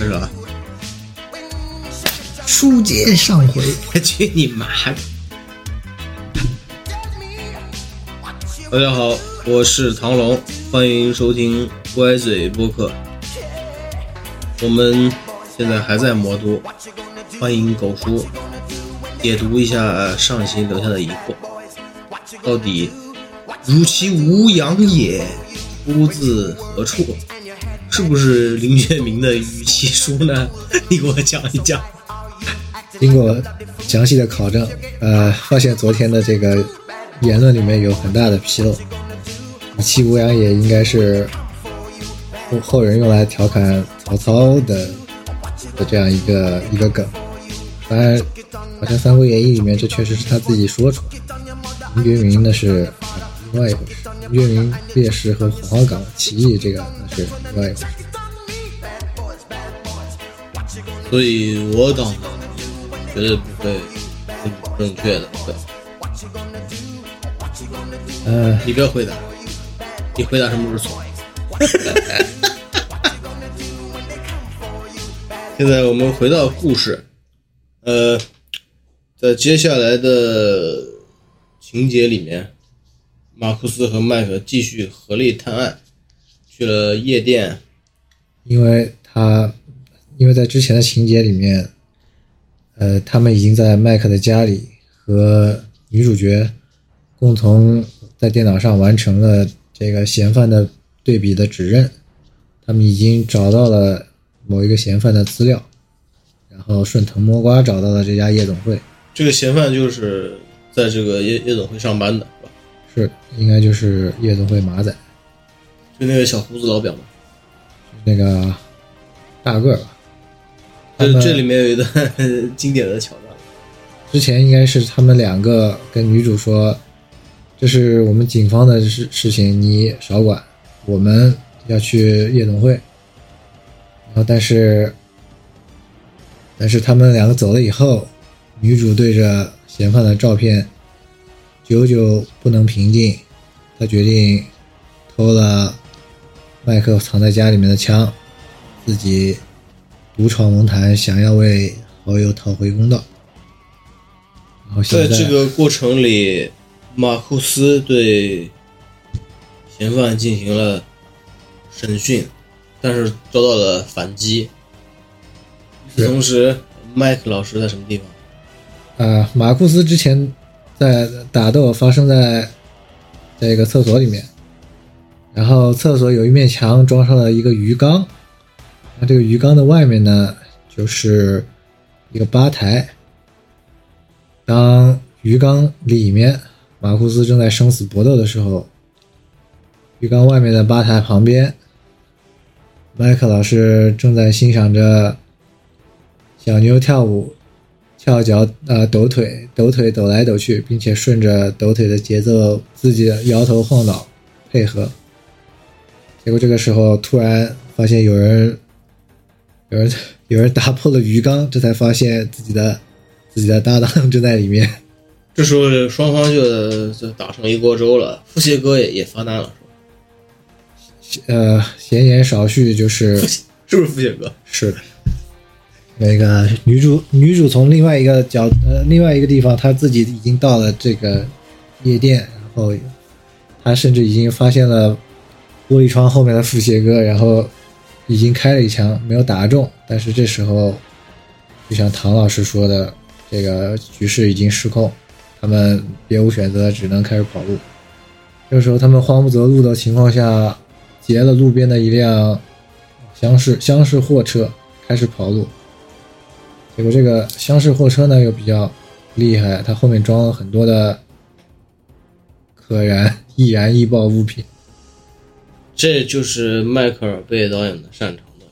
开始了，书接上回，去你妈的！大家好，我是唐龙，欢迎收听歪嘴播客。我们现在还在魔都，欢迎狗叔解读一下上期留下的疑惑：到底如其无养也，出自何处？是不是林觉民的语气书呢？你给我讲一讲。经过详细的考证，呃，发现昨天的这个言论里面有很大的纰漏。语气无阳也应该是后后人用来调侃曹操的的这样一个一个梗。当然，好像《三国演义》里面这确实是他自己说出来的。林觉民那是另外一回事。林觉民烈士和黄花岗起义这个是另外。所以我党绝对不会不正确的，对。呃，你不要回答，你回答什么是错。现在我们回到故事，呃，在接下来的情节里面，马库斯和麦克继续合力探案，去了夜店，因为他因为在之前的情节里面，呃，他们已经在麦克的家里和女主角共同在电脑上完成了这个嫌犯的对比的指认，他们已经找到了某一个嫌犯的资料，然后顺藤摸瓜找到了这家夜总会，这个嫌犯就是在这个夜夜总会上班的，是应该就是夜总会马仔，就那个小胡子老表嘛。那个大个儿吧。他这这里面有一段 经典的桥段，之前应该是他们两个跟女主说，这是我们警方的事事情，你少管，我们要去夜总会。然后，但是，但是他们两个走了以后，女主对着嫌犯的照片久久不能平静，他决定偷了麦克藏在家里面的枪，自己独闯龙潭，想要为好友讨回公道。然后在在这个过程里，马库斯对嫌犯进行了审讯，但是遭到了反击。与此同时，麦克老师在什么地方？啊，马库斯之前在打斗发生在这个厕所里面，然后厕所有一面墙装上了一个鱼缸，那这个鱼缸的外面呢就是一个吧台。当鱼缸里面马库斯正在生死搏斗的时候，鱼缸外面的吧台旁边，麦克老师正在欣赏着小妞跳舞，翘脚呃抖腿，抖腿抖来抖去，并且顺着抖腿的节奏自己摇头晃脑配合。结果这个时候突然发现有人，有人有人打破了鱼缸，这才发现自己的自己的搭档正在里面。这时候双方就就打成一锅粥了。腹泻哥也也发难了，是吧？呃，闲言少叙，就是是不是腹泻哥？是的，那个女主女主从另外一个角呃另外一个地方，她自己已经到了这个夜店，然后她甚至已经发现了玻璃窗后面的富谢哥，然后已经开了一枪，没有打中。但是这时候，就像唐老师说的，这个局势已经失控，他们别无选择，只能开始跑路。这时候，他们慌不择路的情况下，截了路边的一辆厢式厢式货车，开始跑路。结果这个厢式货车呢又比较厉害，它后面装了很多的可燃、易燃、易爆物品。这就是迈克尔贝导演的擅长的。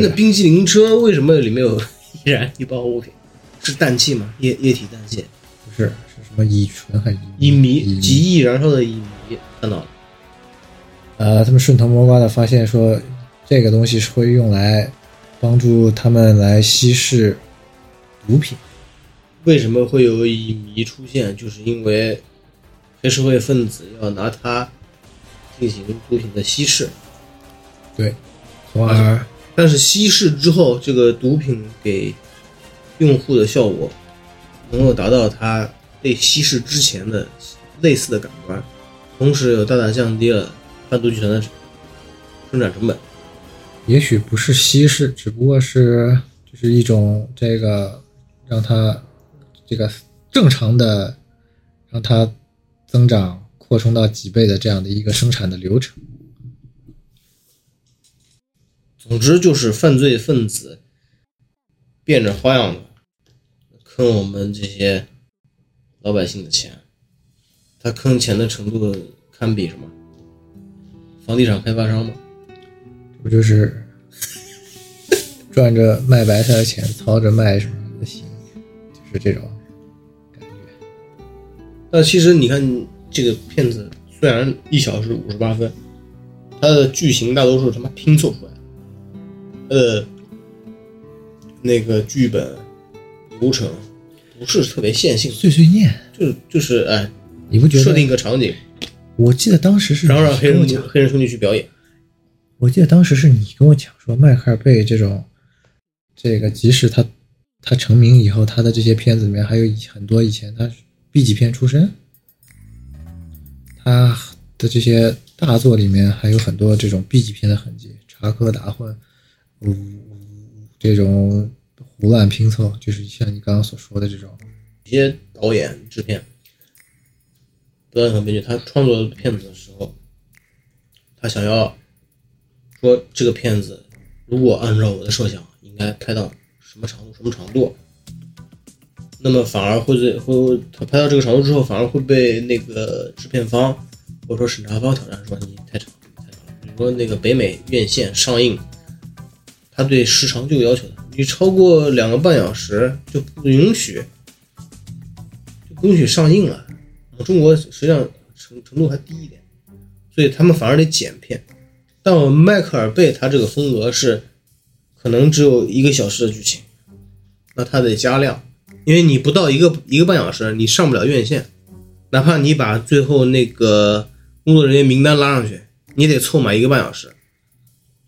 那冰淇淋车为什么里面有易燃易爆物品？是氮气吗？液液体氮气，不是是什么乙醇还是乙醚，乙极易燃烧的乙醚，看到了。呃，他们顺藤摸瓜的发现说，这个东西是会用来帮助他们来稀释毒品。为什么会有乙醚出现？就是因为黑社会分子要拿它进行毒品的稀释，对，从而但是稀释之后，这个毒品给用户的效果能够达到它被稀释之前的类似的感官，同时又大大降低了贩毒集团的生产成本。也许不是稀释，只不过是就是一种这个让它这个正常的让它增长扩充到几倍的这样的一个生产的流程。总之就是犯罪分子变着花样的坑我们这些老百姓的钱，他坑钱的程度堪比什么？房地产开发商吗？这不就是 赚着卖白菜的钱，操着卖什么的心，就是这种感觉。但其实你看这个片子，虽然一小时五十八分，它的剧情大多数他妈拼凑出来的。呃，那个剧本流程不是特别线性，碎碎念，就就是哎，你不觉得设定一个场景，我记得当时是然后让黑人黑人兄弟去表演。我记得当时是你跟我讲说，迈克尔贝这种，这个即使他他成名以后，他的这些片子里面还有很多以前他 B 级片出身，他的这些大作里面还有很多这种 B 级片的痕迹，插科打诨，嗯，这种胡乱拼凑，就是像你刚刚所说的这种，一些导演、制片、导演和编剧，他创作片子的时候，他想要说这个片子如果按照我的设想，应该拍到什么长度、什么长度，那么反而会在会他拍到这个长度之后，反而会被那个制片方或者说审查方挑战，说你太长，太长了。比如说那个北美院线上映，他对时长就有要求的，你超过两个半小时就不允许。就不允许上映了。中国实际上程程度还低一点，所以他们反而得剪片。但我迈克尔贝他这个风格是可能只有一个小时的剧情，那他得加量，因为你不到一个一个半小时，你上不了院线，哪怕你把最后那个工作人员名单拉上去，你得凑满一个半小时，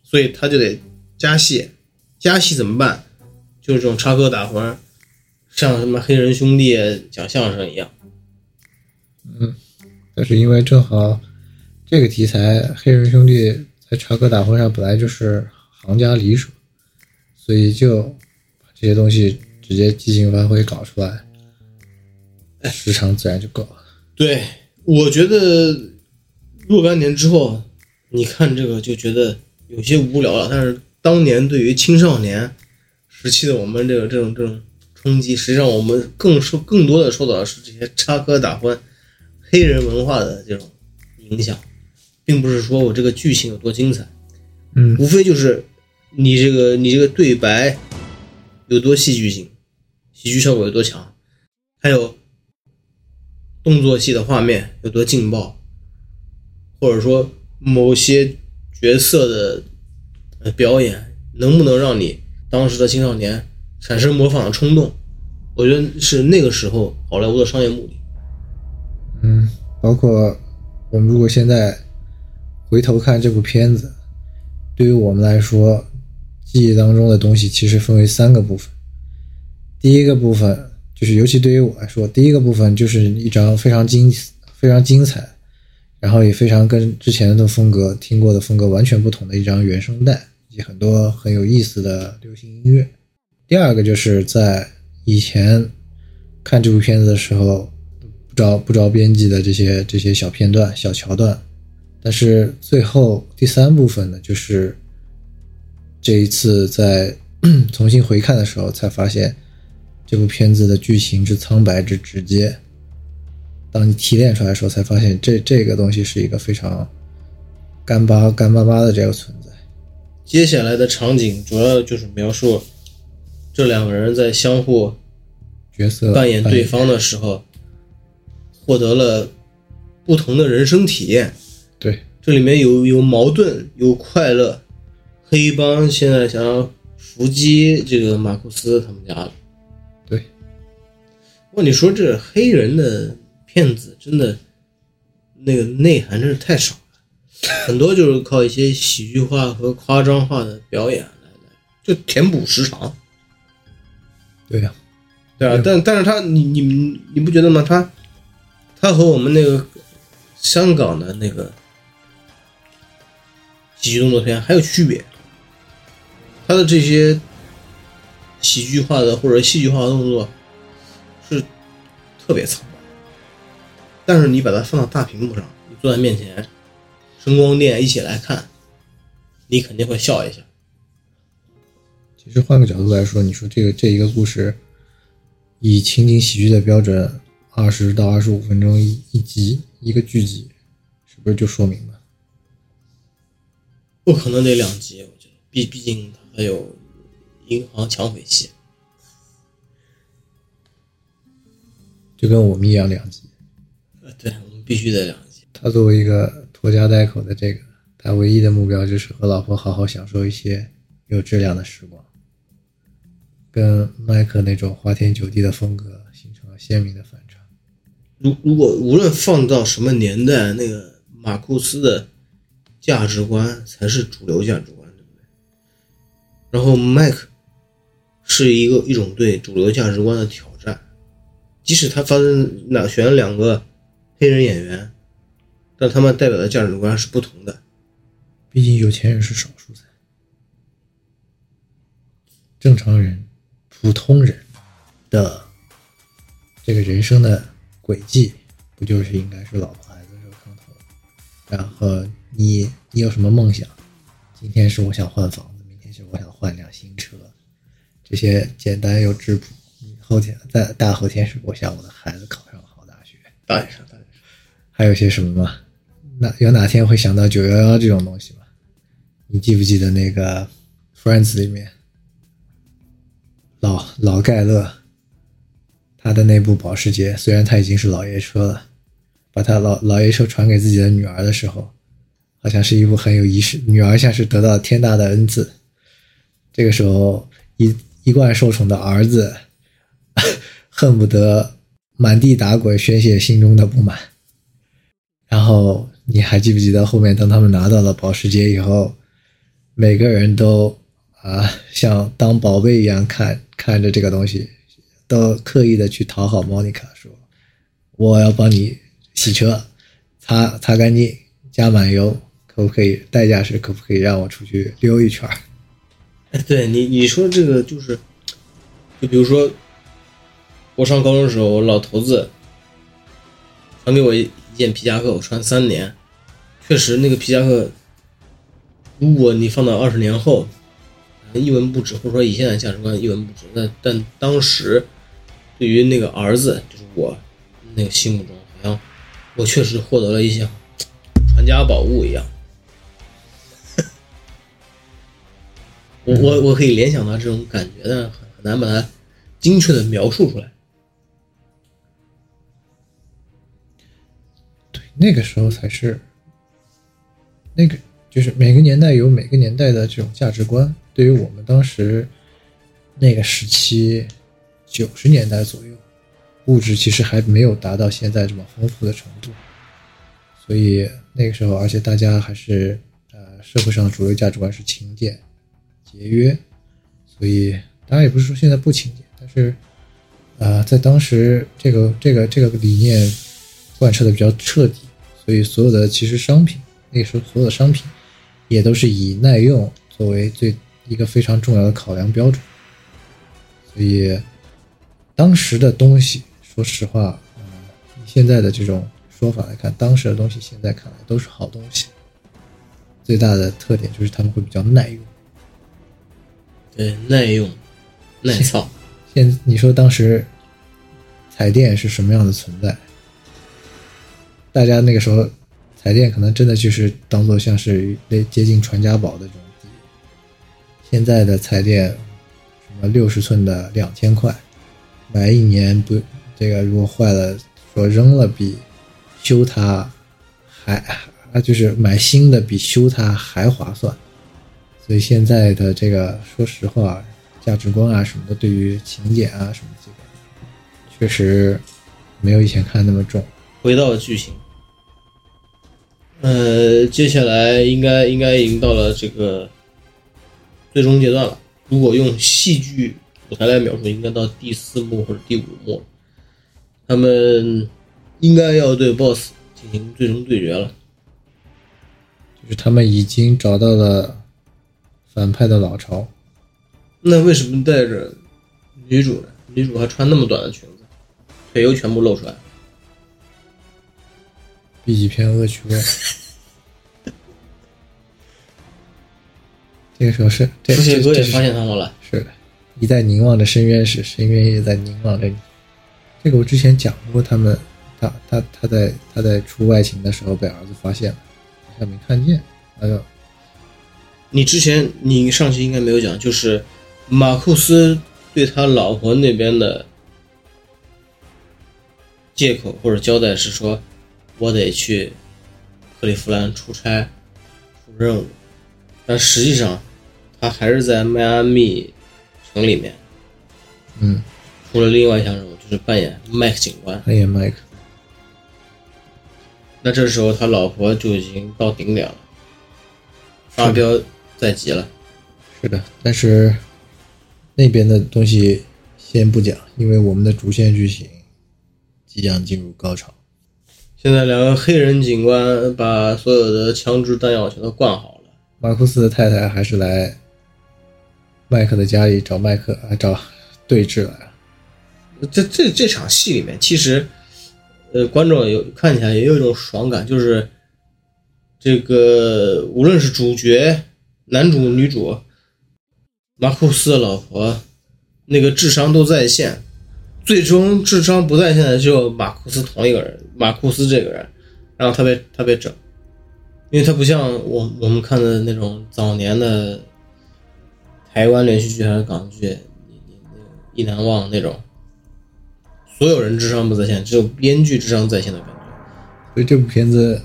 所以他就得加戏。加戏怎么办？就是这种插科打诨，像什么黑人兄弟讲相声一样。嗯但是因为正好这个题材，黑人兄弟在插科打诨上本来就是行家里手，所以就把这些东西直接即兴发挥搞出来，时长自然就够了。对，我觉得若干年之后，你看这个就觉得有些无聊了。但是当年对于青少年时期的我们这个这种这种冲击，实际上我们更受更多的受到的是这些插科打诨、黑人文化的这种影响，并不是说我这个剧情有多精彩，嗯，无非就是你这个你这个对白有多戏剧性，喜剧效果有多强，还有动作戏的画面有多劲爆，或者说某些角色的呃表演能不能让你当时的青少年产生模仿的冲动？我觉得是那个时候好莱坞的商业目的。嗯，包括我们如果现在回头看这部片子，对于我们来说，记忆当中的东西其实分为三个部分。第一个部分就是，尤其对于我来说，第一个部分就是一张非常精、非常精彩，然后也非常跟之前的风格、听过的风格完全不同的一张原声带，以及很多很有意思的流行音乐。第二个就是在以前看这部片子的时候，不着不着边际的这些这些小片段、小桥段，但是最后第三部分呢，就是这一次在 重新回看的时候，才发现这部片子的剧情之苍白之直接。当你提炼出来的时候，才发现这这个东西是一个非常干巴干巴巴的这个存在。接下来的场景主要就是描述这两个人在相互角色扮演对方的时候，获得了不同的人生体验。对，这里面有有矛盾，有快乐。黑帮现在想要伏击这个马库斯他们家了。对，不过你说这黑人的骗子真的那个内涵真是太少了，很多就是靠一些喜剧化和夸张化的表演来来就填补时长。对呀、对啊，但但是他你你你不觉得吗？他他和我们那个香港的那个喜剧动作片还有区别，他的这些喜剧化的或者戏剧化的动作是特别苍白，但是你把它放到大屏幕上，你坐在面前，声光电一起来看，你肯定会笑一下。其实换个角度来说，你说这个这一个故事，以情景喜剧的标准，二十到二十五分钟一一集一个剧集，是不是就说明？不可能得两集，我觉得，毕毕竟它还有银行抢匪戏。就跟我们一样两集。呃，对，我们必须得两集。他作为一个拖家带口的这个，他唯一的目标就是和老婆好好享受一些有质量的时光，跟麦克那种花天酒地的风格形成了鲜明的反差。如如果无论放到什么年代，那个马库斯的价值观才是主流价值观，对不对？然后麦克是一个一种对主流价值观的挑战，即使他发生两选了两个黑人演员，但他们代表的价值观是不同的。毕竟有钱人是少数噻，正常人、普通人的这个人生的轨迹，不就是应该是老婆孩子热炕头？然后你你有什么梦想？今天是我想换房子，明天是我想换辆新车，这些简单又质朴。后天在大后天是我想我的孩子考上好大学，大点声，大点声。还有些什么吗？那有哪天会想到九幺幺这种东西吗？你记不记得那个《Friends》里面，老老盖勒，他的那部保时捷，虽然他已经是老爷车了，把他老老爷车传给自己的女儿的时候，好像是一部很有仪式，女儿像是得到天大的恩赐。这个时候，一一贯受宠的儿子，恨不得满地打滚宣泄心中的不满。然后你还记不记得后面当他们拿到了保时捷以后，每个人都啊像当宝贝一样看看着这个东西，都刻意的去讨好莫妮卡，说我要帮你洗车，擦擦干净，加满油，可不可以？代价是可不可以让我出去溜一圈？对你你说这个就是，就比如说，我上高中的时候，我老头子传给我一件皮夹克，我穿三年，确实那个皮夹克，如果你放到二十年后，一文不值，或者说以现在价值观一文不值，但但当时对于那个儿子，就是我那个心目中，好像我确实获得了一项传家宝物一样。我我我可以联想到这种感觉，但是很很难把它精确的描述出来。对，那个时候才是，那个就是每个年代有每个年代的这种价值观。对于我们当时那个时期，九十年代左右，物质其实还没有达到现在这么丰富的程度，所以那个时候，而且大家还是呃社会上的主流价值观是勤俭节约，所以当然也不是说现在不勤俭，但是呃在当时这个这个这个理念贯彻的比较彻底，所以所有的其实商品那个时候所有的商品也都是以耐用作为最一个非常重要的考量标准，所以当时的东西，说实话，呃，以现在的这种说法来看，当时的东西现在看来都是好东西，最大的特点就是他们会比较耐用。对，耐用、耐操。现你说当时彩电是什么样的存在？大家那个时候彩电可能真的就是当做像是那接近传家宝的这种。现在的彩电，什么六十寸的两千块，买一年不这个如果坏了，说扔了比修它还啊就是买新的比修它还划算。所以现在的这个，说实话，价值观啊什么的，对于情节啊什么这个，确实没有以前看那么重。回到剧情，呃，接下来应该应该已经到了这个最终阶段了。如果用戏剧舞台来描述，应该到第四幕或者第五幕，他们应该要对 BOSS 进行最终对决了。就是他们已经找到了反派的老巢。那为什么带着女主呢？女主还穿那么短的裙子，腿又全部露出来。B 级片恶趣味。这个时候是，这付谢哥也发现他们了。是的，你在凝望着深渊时，深渊也在凝望着你。这个我之前讲过，他们他他他在他在出外勤的时候被儿子发现了，好像没看见。哎呦，你之前你上期应该没有讲，就是马库斯对他老婆那边的借口或者交代是说，我得去克利夫兰出差出任务，但实际上他还是在迈阿密城里面嗯，出了另外一项任务，就是扮演麦克警官。扮演麦克，那这时候他老婆就已经到顶点了，发飙在即了。是的，但是那边的东西先不讲，因为我们的主线剧情即将进入高潮。现在两个黑人警官把所有的枪支弹药全都灌好了。马库斯的太太还是来麦克的家里找麦克啊，找对峙来了。这这这场戏里面，其实，呃，观众有看起来也有一种爽感，就是这个无论是主角、男主、女主，马库斯的老婆，那个智商都在线，最终智商不在线的只有马库斯同一个人，马库斯这个人，然后他被他被整，因为他不像我我们看的那种早年的台湾连续剧还是港剧，你你那个意难忘那种。所有人智商不在线，只有编剧智商在线的感觉。所以这部片子，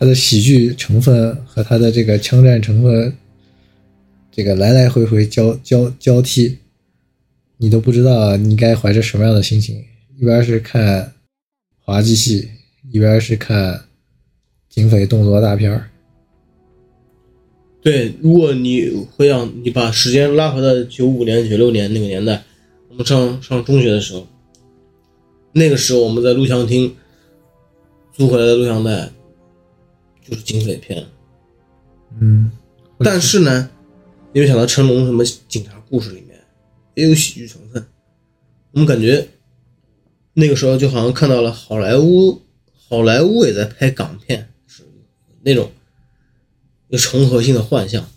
它的喜剧成分和它的这个枪战成分，这个来来回回交交交替，你都不知道你该怀着什么样的心情。一边是看滑稽戏，一边是看警匪动作大片。对，如果你回想你把时间拉回到九五年、九六年那个年代，我们上上中学的时候，那个时候我们在录像厅租回来的录像带就是警匪片，嗯，但是呢，你没想到成龙什么警察故事里面也有喜剧成分，我们感觉那个时候就好像看到了好莱坞，好莱坞也在拍港片，是那种有重合性的幻象，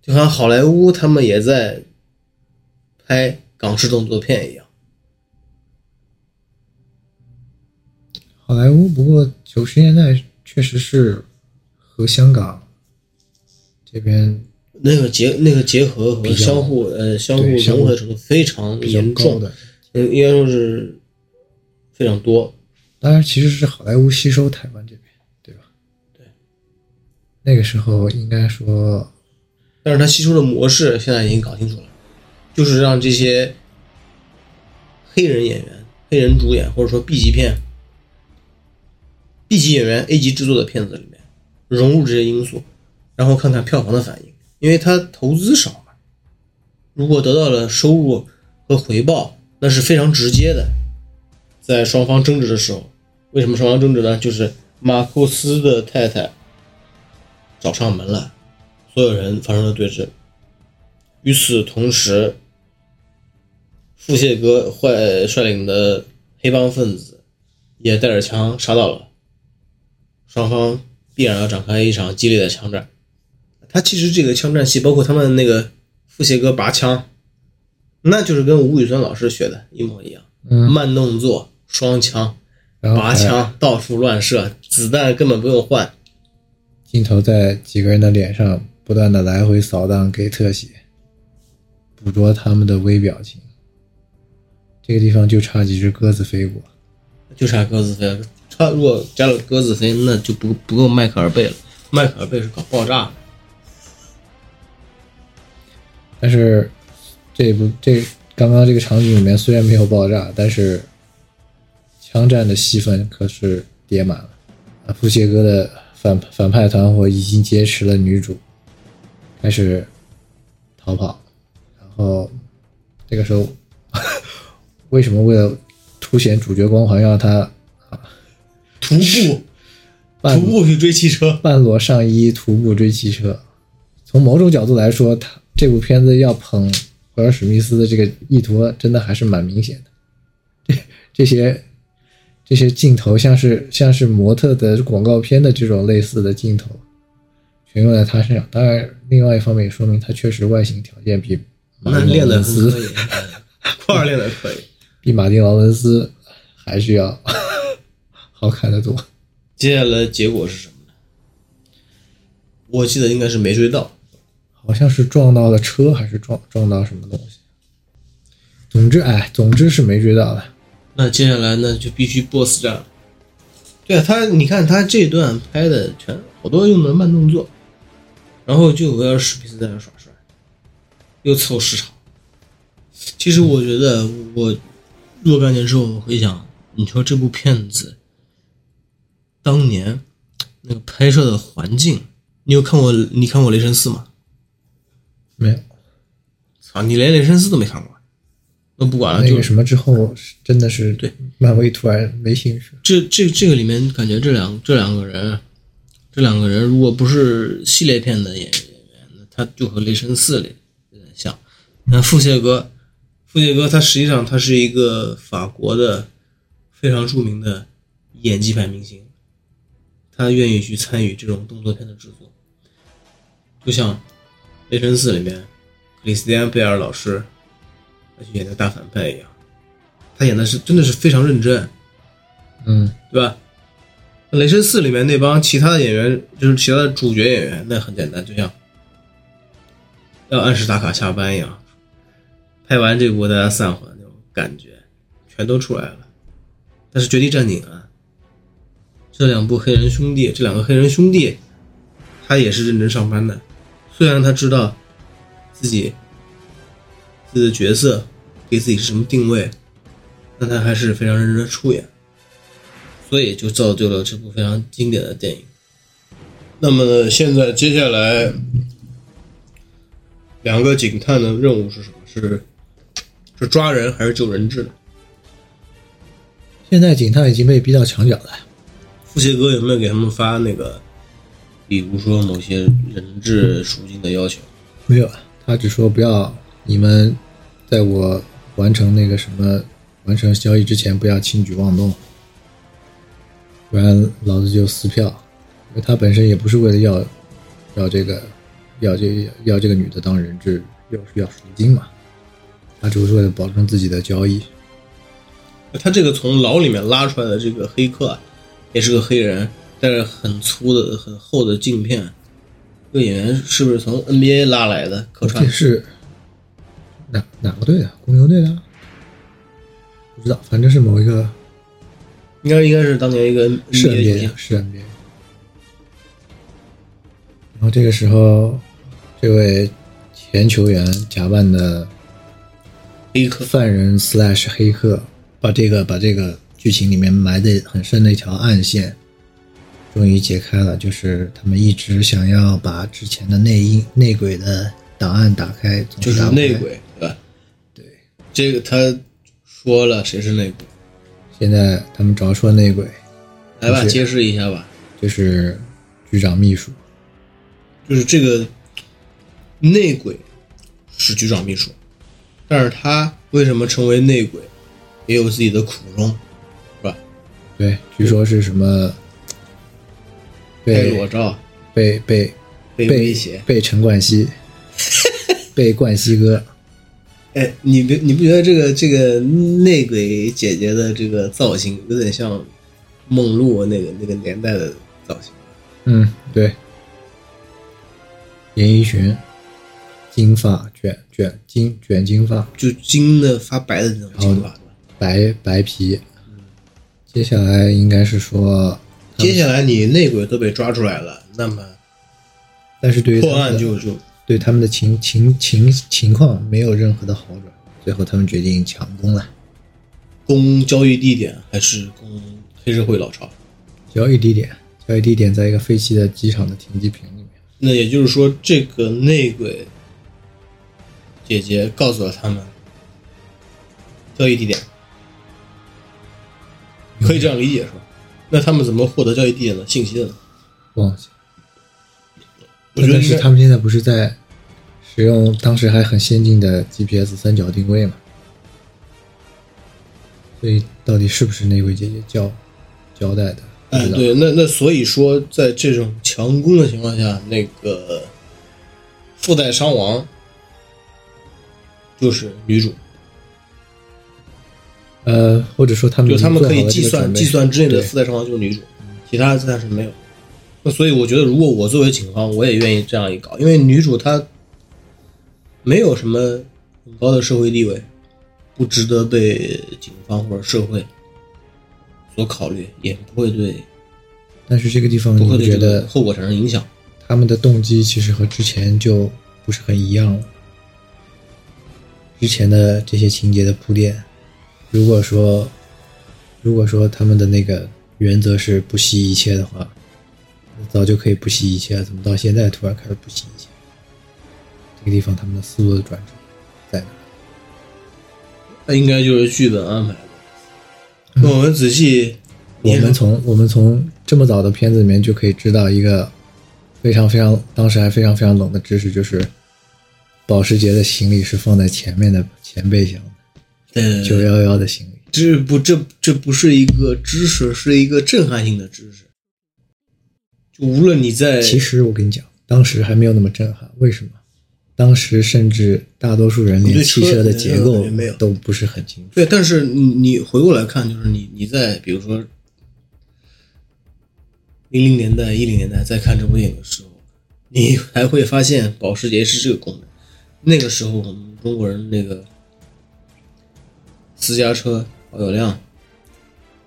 就好像好莱坞他们也在拍港式动作片一样。好莱坞不过九十年代确实是和香港这边那个结那个结合和相互呃相互融合的程度非常严重，高的。呃，应该说是非常多。当然，其实是好莱坞吸收台湾这边，对吧？对，那个时候应该说，但是他吸收的模式现在已经搞清楚了，就是让这些黑人演员、黑人主演或者说 B 级片、B 级演员 A 级制作的片子里面融入这些因素，然后看看票房的反应，因为他投资少嘛，如果得到了收入和回报，那是非常直接的。在双方争执的时候，为什么双方争执呢？就是马库斯的太太找上门了。所有人发生了对峙。与此同时，腹泻哥坏率领的黑帮分子也带着枪杀到了，双方必然要展开一场激烈的枪战。他其实这个枪战戏，包括他们那个腹泻哥拔枪，那就是跟吴宇森老师学的一模一样，嗯，慢动作、双枪、拔枪，到处乱射，子弹根本不用换。镜头在几个人的脸上不断的来回扫荡，给特写，捕捉他们的微表情。这个地方就差几只鸽子飞过。就差鸽子飞了。他如果加了鸽子飞，那就不不够迈克尔贝了。迈克尔贝是搞爆炸的，但是这部这刚刚这个场景里面虽然没有爆炸，但是枪战的戏份可是叠满了。啊，腹泻哥的反反派团伙已经劫持了女主，开始逃跑，然后这个时候 为什么为了凸显主角光环，要他徒步半徒步去追汽车，半裸上衣徒步追汽车？从某种角度来说，他这部片子要捧威尔史密斯的这个意图，真的还是蛮明显的。这这些这些镜头像是像是模特的广告片的这种类似的镜头，全用在他身上。当然，另外一方面也说明他确实外形条件比马丁·劳那练的伦斯块儿练的可以。比马丁·劳伦斯还是要好看的多。接下来结果是什么呢？我记得应该是没追到，好像是撞到了车，还是撞撞到什么东西。总之，哎，总之是没追到的。那接下来呢就必须 BOSS 战了。对啊，他你看他这段拍的全好多用的慢动作，然后就威尔史密斯在那耍帅，又凑时长。其实我觉得我若干年之后我回想，你说这部片子当年那个拍摄的环境，你有看过你看过《雷神四》吗？没有操，你连《雷神四》都没看过，那不管了，就那个什么之后，真的是对漫威突然没兴趣。这这这个里面感觉这两这两个人，这两个人如果不是系列片的演演员，那他就和《雷神四》里有点像。你看腹泻哥，腹泻哥他实际上他是一个法国的非常著名的演技派明星，他愿意去参与这种动作片的制作，就像《雷神四》里面克里斯蒂安贝尔老师他去演那个大反派一样，他演的是真的是非常认真。嗯，对吧？雷神四里面那帮其他的演员，就是其他的主角演员，那很简单，就像要按时打卡下班一样，拍完这部大家散伙的那种感觉，全都出来了。但是《绝地战警》啊，这两部黑人兄弟，这两个黑人兄弟，他也是认真上班的，虽然他知道自己自己的角色给自己是什么定位，但他还是非常认真的出演。所以就造就了这部非常经典的电影。那么呢，现在接下来两个警探的任务是什么？是是抓人还是救人质？现在警探已经被逼到墙角了。腹泻哥有没有给他们发那个，比如说某些人质赎金的要求？没有，他只说不要你们在我完成那个什么完成交易之前不要轻举妄动，不然老子就撕票。因为他本身也不是为了要要这个要这要这个女的当人质，要要赎金嘛，他只是为了保证自己的交易。他这个从牢里面拉出来的这个黑客啊，也是个黑人，戴着很粗的、很厚的镜片。这个演员是不是从 NBA 拉来的客串这？是哪哪个队的？公牛队的？不知道，反正是某一个应该应该是当年一个是 NBA 是 NBA。然后这个时候，这位前球员假扮的黑客。犯人 slash 黑客，把这个把这个剧情里面埋的很深的一条暗线，终于解开了。就是他们一直想要把之前的内因内鬼的档案打开，总就是内。鬼，对吧？对，这个他说了谁是内鬼，现在他们找出了内鬼，来吧，揭示一下吧。就是局长秘书。就是这个内鬼是局长秘书，但是他为什么成为内鬼，也有自己的苦衷？对，据说是什么被裸照，被被被被威胁。被陈冠希 被冠希哥，哎，你别你不觉得这个这个内鬼姐姐的这个造型有点像梦露那个那个年代的造型？嗯，对，连衣裙，金发卷卷金卷金发，就金的发白的那种金发，白白皮。接下来应该是说，接下来你内鬼都被抓出来了，那么但是对于他破案就就对他们的情情情情况没有任何的好转，最后他们决定强攻了。攻交易地点还是攻黑社会老巢？交易地点，交易地点在一个废弃的机场的停机坪里面。那也就是说，这个内鬼姐姐告诉了他们交易地点，可以这样理解是吧？那他们怎么获得交易地点的信息的呢？忘记。我觉得是他们现在不是在使用当时还很先进的 GPS 三角定位吗？所以到底是不是那位姐姐交交代的？哎，对，那那所以说，在这种强攻的情况下，那个附带伤亡就是女主，呃，或者说他们就他们可以计算计算之内的对附带伤亡就是女主，其他暂时没有。那所以我觉得，如果我作为警方，我也愿意这样一搞，因为女主她没有什么很高的社会地位，不值得被警方或者社会所考虑，也不会对但是这个地方，不会对这个得后果产生影响。他们的动机其实和之前就不是很一样了？之前的这些情节的铺垫，如果说如果说他们的那个原则是不惜一切的话，早就可以不惜一切了，怎么到现在突然开始不惜一切？这个地方他们的思路的转折在哪？那应该就是剧本安排的。那我们仔细，我们从我们从这么早的片子里面就可以知道一个非常非常当时还非常非常冷的知识，就是保时捷的行李是放在前面的前备箱九幺幺的行李。这不这这不是一个知识，是一个震撼性的知识。就无论你在其实我跟你讲，当时还没有那么震撼，为什么？当时甚至大多数人连对汽车的结构车没有都不是很清楚。对，但是你你回过来看，就是你你在比如说零零年代、一零年代在看这部电影的时候，你还会发现保时捷是这个功能。那个时候我们中国人那个私家车保有量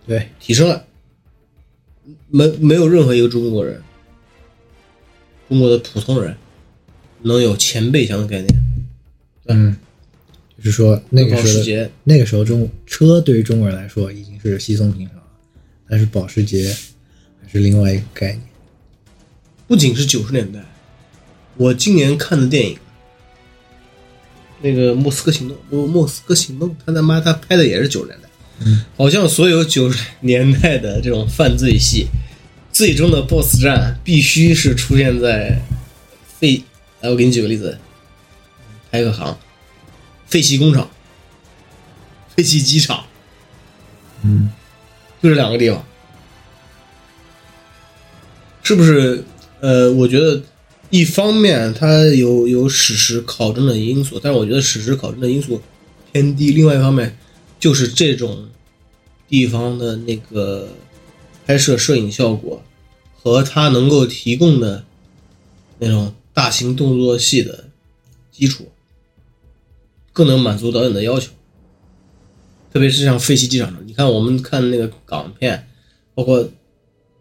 对，提升了，没没有任何一个中国人，中国的普通人能有前备箱的概念。嗯，就是说那个时候那个时候中车对于中国人来说已经是稀松平常了，但是保时捷还是另外一个概念。不仅是九十年代，我今年看的电影，那个《莫斯科行动》，莫莫斯科行动，他他妈他拍的也是九十年代，嗯，好像所有九十年代的这种犯罪戏，最终的 BOSS 战必须是出现在废，来我给你举个例子，拍个行，废弃工厂、废弃机场，嗯，就这两个地方，是不是？呃，我觉得一方面它有有史实考证的因素，但是我觉得史实考证的因素偏低。另外一方面，就是这种地方的那个拍摄摄影效果和它能够提供的那种大型动作戏的基础，更能满足导演的要求。特别是像废弃机场，你看我们看那个港片，包括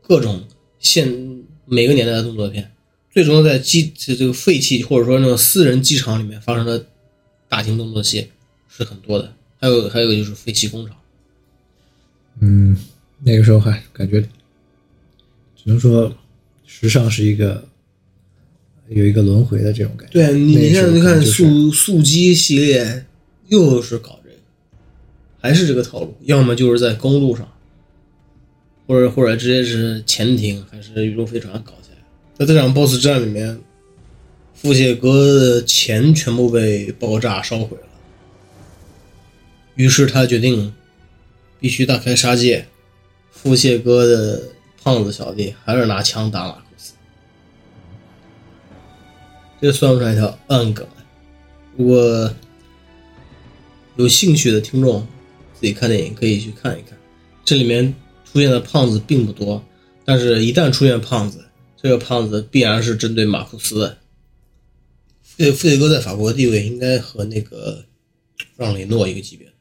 各种现每个年代的动作片，最终在机这这个废弃或者说那种私人机场里面发生的大型动作戏是很多的。还有还有个就是废弃工厂，嗯，那个时候还感觉，只能说时尚是一个有一个轮回的这种感觉。对你，那个时候你看，速速激系列又是搞这个，还是这个套路，要么就是在公路上，或者或者直接是潜艇还是宇宙飞船搞。在这场 BOSS 战里面，腹泻哥的钱全部被爆炸烧毁了，于是他决定必须大开杀戒。腹泻哥的胖子小弟还是拿枪打马库斯。这算不算一条暗梗？如果有兴趣的听众，自己看电影可以去看一看。这里面出现的胖子并不多，但是一旦出现胖子，这个胖子必然是针对马库斯的。富谢富谢哥在法国的地位应该和那个让雷诺一个级别，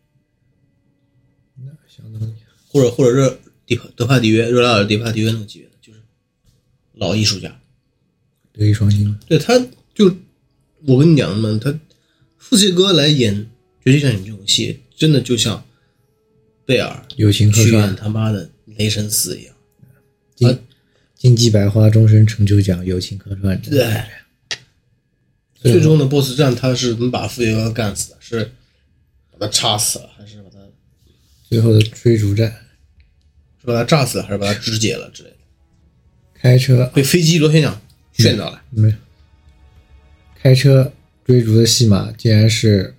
那相当于或者或者是迪帕德帕迪约、热拉尔迪帕迪约那个级别的，就是老艺术家。德艺双馨了。对，他就我跟你讲嘛，他富谢哥来演《绝地战警》这种戏，真的就像贝尔友情客去演串，他妈的雷神四一样。金金鸡百花终身成就奖友情客串。对，最终的 BOSS 战他是怎么把富杰哥干死的？是把他插死了，还是把他最后的追逐战，是把他炸死了，还是把他肢解了之类的？开车被飞机螺旋桨旋到了。没有开车追逐的戏码，竟然是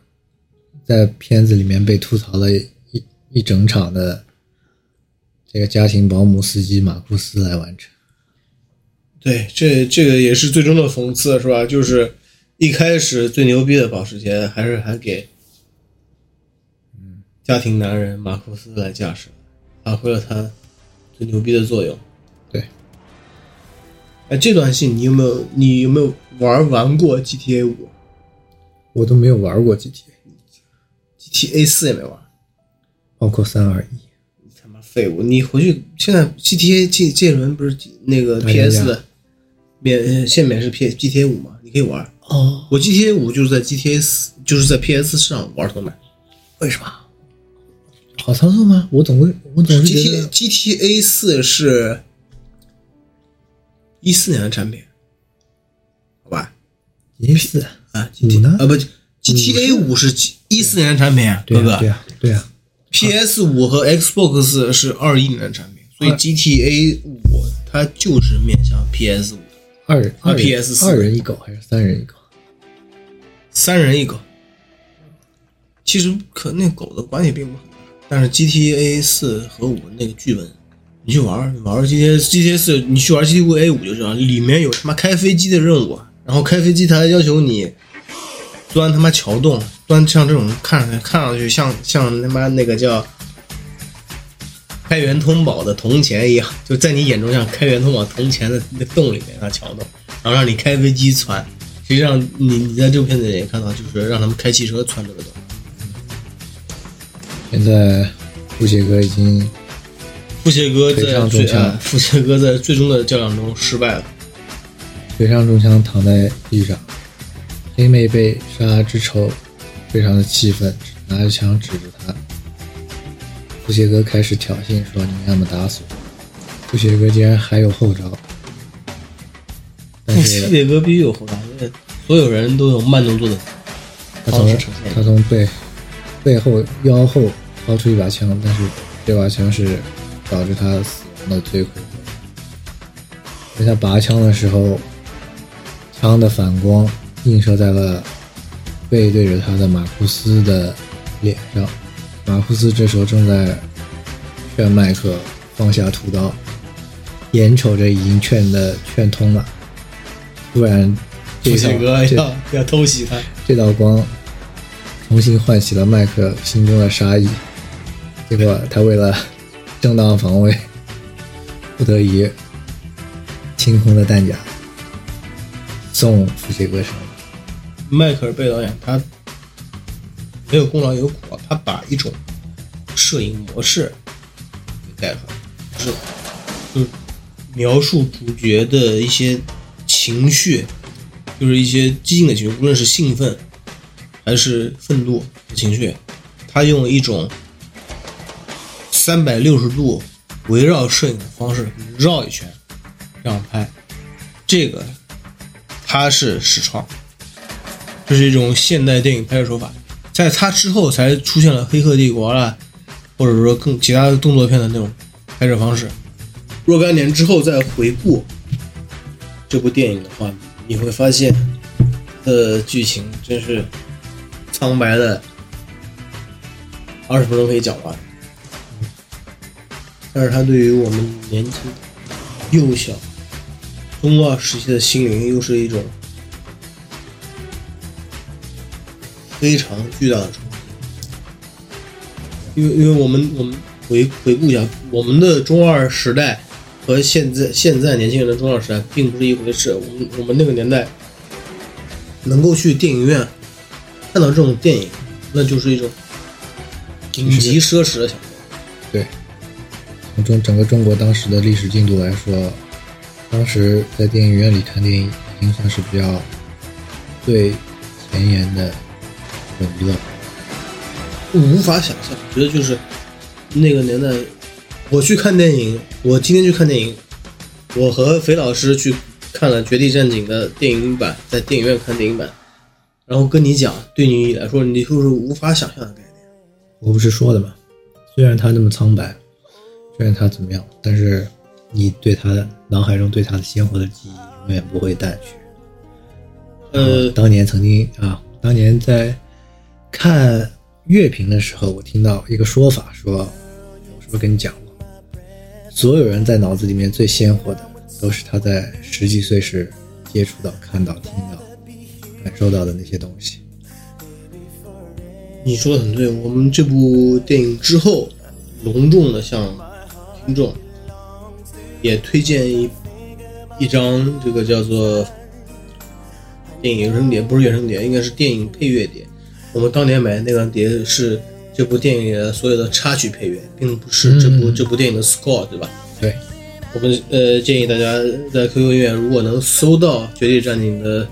在片子里面被吐槽了一一整场的这个家庭保姆司机马库斯来完成。对，这这个也是最终的讽刺，是吧？就是一开始最牛逼的保时捷，还是还给家庭男人马库斯来驾驶，发挥了他最牛逼的作用。对，哎，这段戏你有没有？你有没有玩玩过 GTA 五我都没有玩过 GTA，？GTA 四也没玩，包括三二一。你他妈废物！你回去现在 GTA 这这轮不是那个 PS 的免限免是 P GTA 五吗？你可以玩。哦，我 GTA 五就是在 GTA 四，就是在 PS 上玩的嘛。为什么？好操作吗？我总会，我总是觉 GTA 得 GTA 四是一四年的产品，好吧？一四啊五，GT 呢啊不，GTA 五是一四年的产品，哥哥。对啊对啊对啊，PS 五和 Xbox 是二一年的产品，所以 GTA 五它就是面向 PS 五，二人二人 PS4 二人一狗还是三人一狗？三人一狗。其实可那狗的关系并不很大，但是 GTA 四和五那个剧本，你去玩玩儿 GTA GTA 四，你去玩 GTA 五就知道，里面有他妈开飞机的任务，然后开飞机它还要求你钻他妈桥洞，钻像这种看上去看上去像像他妈那个叫开元通宝的铜钱一样，就在你眼中像开元通宝铜钱的那洞里面那桥洞，然后让你开飞机穿。实际上你你在这部片子里也看到，就是让他们开汽车穿这个洞。现在布鞋哥已经富谢哥在最上中枪啊富谢哥在最终的较量中失败了。腿上中枪躺在地上，黑妹被杀之仇，非常的气愤，拿着枪指着他。布鞋哥开始挑衅说：“你要么打死我。”布鞋哥竟然还有后招，但富是谢哥必须有后招，因为所有人都有慢动作的他从方式呈现他从背背后腰后掏出一把枪，但是这把枪是导致他死亡的罪魁祸首。在他拔枪的时候，枪的反光映射在了背对着他的马库斯的脸上。马库斯这时候正在劝麦克放下屠刀，眼瞅着已经劝的劝通了，突然这道富谢哥要要偷袭他。这道光重新唤起了麦克心中的杀意，结果他为了正当防卫，不得已清空了弹夹，送福杰哥上。迈克尔贝导演他没有功劳也有苦劳，他把一种摄影模式给带出来，就是就是描述主角的一些情绪，就是一些激进的情绪，无论是兴奋还是愤怒的情绪，他用一种三百六十度围绕摄影的方式绕一圈，这样拍，这个他是实创。这是一种现代电影拍摄手法，在它之后才出现了《黑客帝国》啦，或者说更其他的动作片的那种拍摄方式。若干年之后再回顾这部电影的话，你会发现的剧情真是苍白的，二十分钟可以讲完。但是它对于我们年轻、幼小、中二时期的心灵，又是一种非常巨大的冲击。因为因为我们我们回回顾一下，我们的中二时代和现在现在年轻人的中二时代并不是一回事。我们我们那个年代能够去电影院看到这种电影，那就是一种顶级奢侈的享受。对，从中整个中国当时的历史进度来说，当时在电影院里看电影已经算是比较最前沿的一种娱乐。无法想象，我觉得就是那个年代，我去看电影，我今天去看电影，我和肥老师去看了《绝地战警》的电影版，在电影院看电影版，然后跟你讲，对你来说你就是无法想象的概念。我不是说的吗？虽然他那么苍白，虽然他怎么样，但是你对他的脑海中对他的鲜活的记忆永远不会淡去。呃，当年曾经啊，当年在看乐评的时候，我听到一个说法，说我是不是跟你讲过？所有人在脑子里面最鲜活的，都是他在十几岁时接触到、看到、听到、感受到的那些东西。你说的很对，我们这部电影之后，隆重的向听众也推荐一一张这个叫做电影原声碟，不是原声碟，应该是电影配乐碟。我们当年买的那张碟是这部电影里的所有的插曲配乐，并不是这部、嗯这部电影的 score，对吧？对，我们呃建议大家在 QQ 音乐如果能搜到《绝地战警》的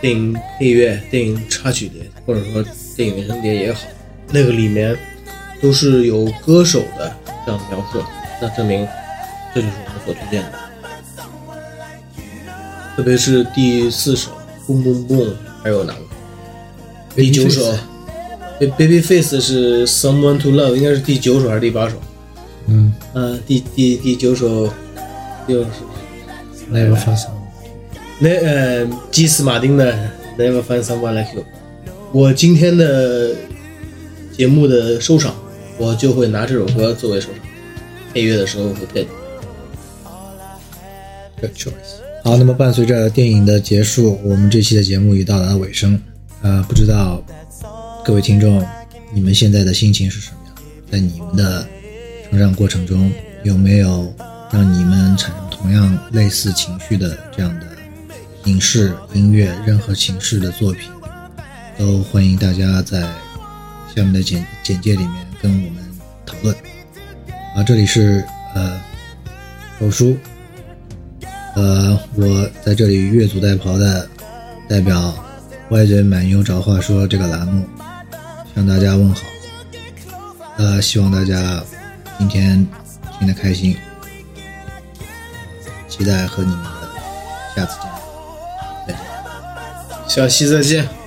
电影配乐、电影插曲碟，或者说电影原声碟也好，那个里面都是有歌手的这样的描述，那证明这就是我们所推荐的。特别是第四首《Boom Boom Boom》，还有哪个？第九首《Baby Face》是《Someone to Love》，应该是第九首还是第八首？嗯呃，第第第九首又是，Never Find Someone。那呃基斯马丁的《Never Find Someone Like You》。我今天的节目的收场，我就会拿这首歌作为收场，配乐的时候会配的。Good choice。好，那么伴随着电影的结束，我们这期的节目也到达了尾声。呃，不知道各位听众，你们现在的心情是什么样？在你们的成长过程中，有没有让你们产生同样类似情绪的这样的影视、音乐任何形式的作品？都欢迎大家在下面的简简介里面跟我们讨论。啊，这里是呃狗叔。呃，我在这里越俎代庖的代表歪嘴满油找话说这个栏目向大家问好。呃，希望大家今天听得开心，期待和你们的下次见面，再见。下期再见。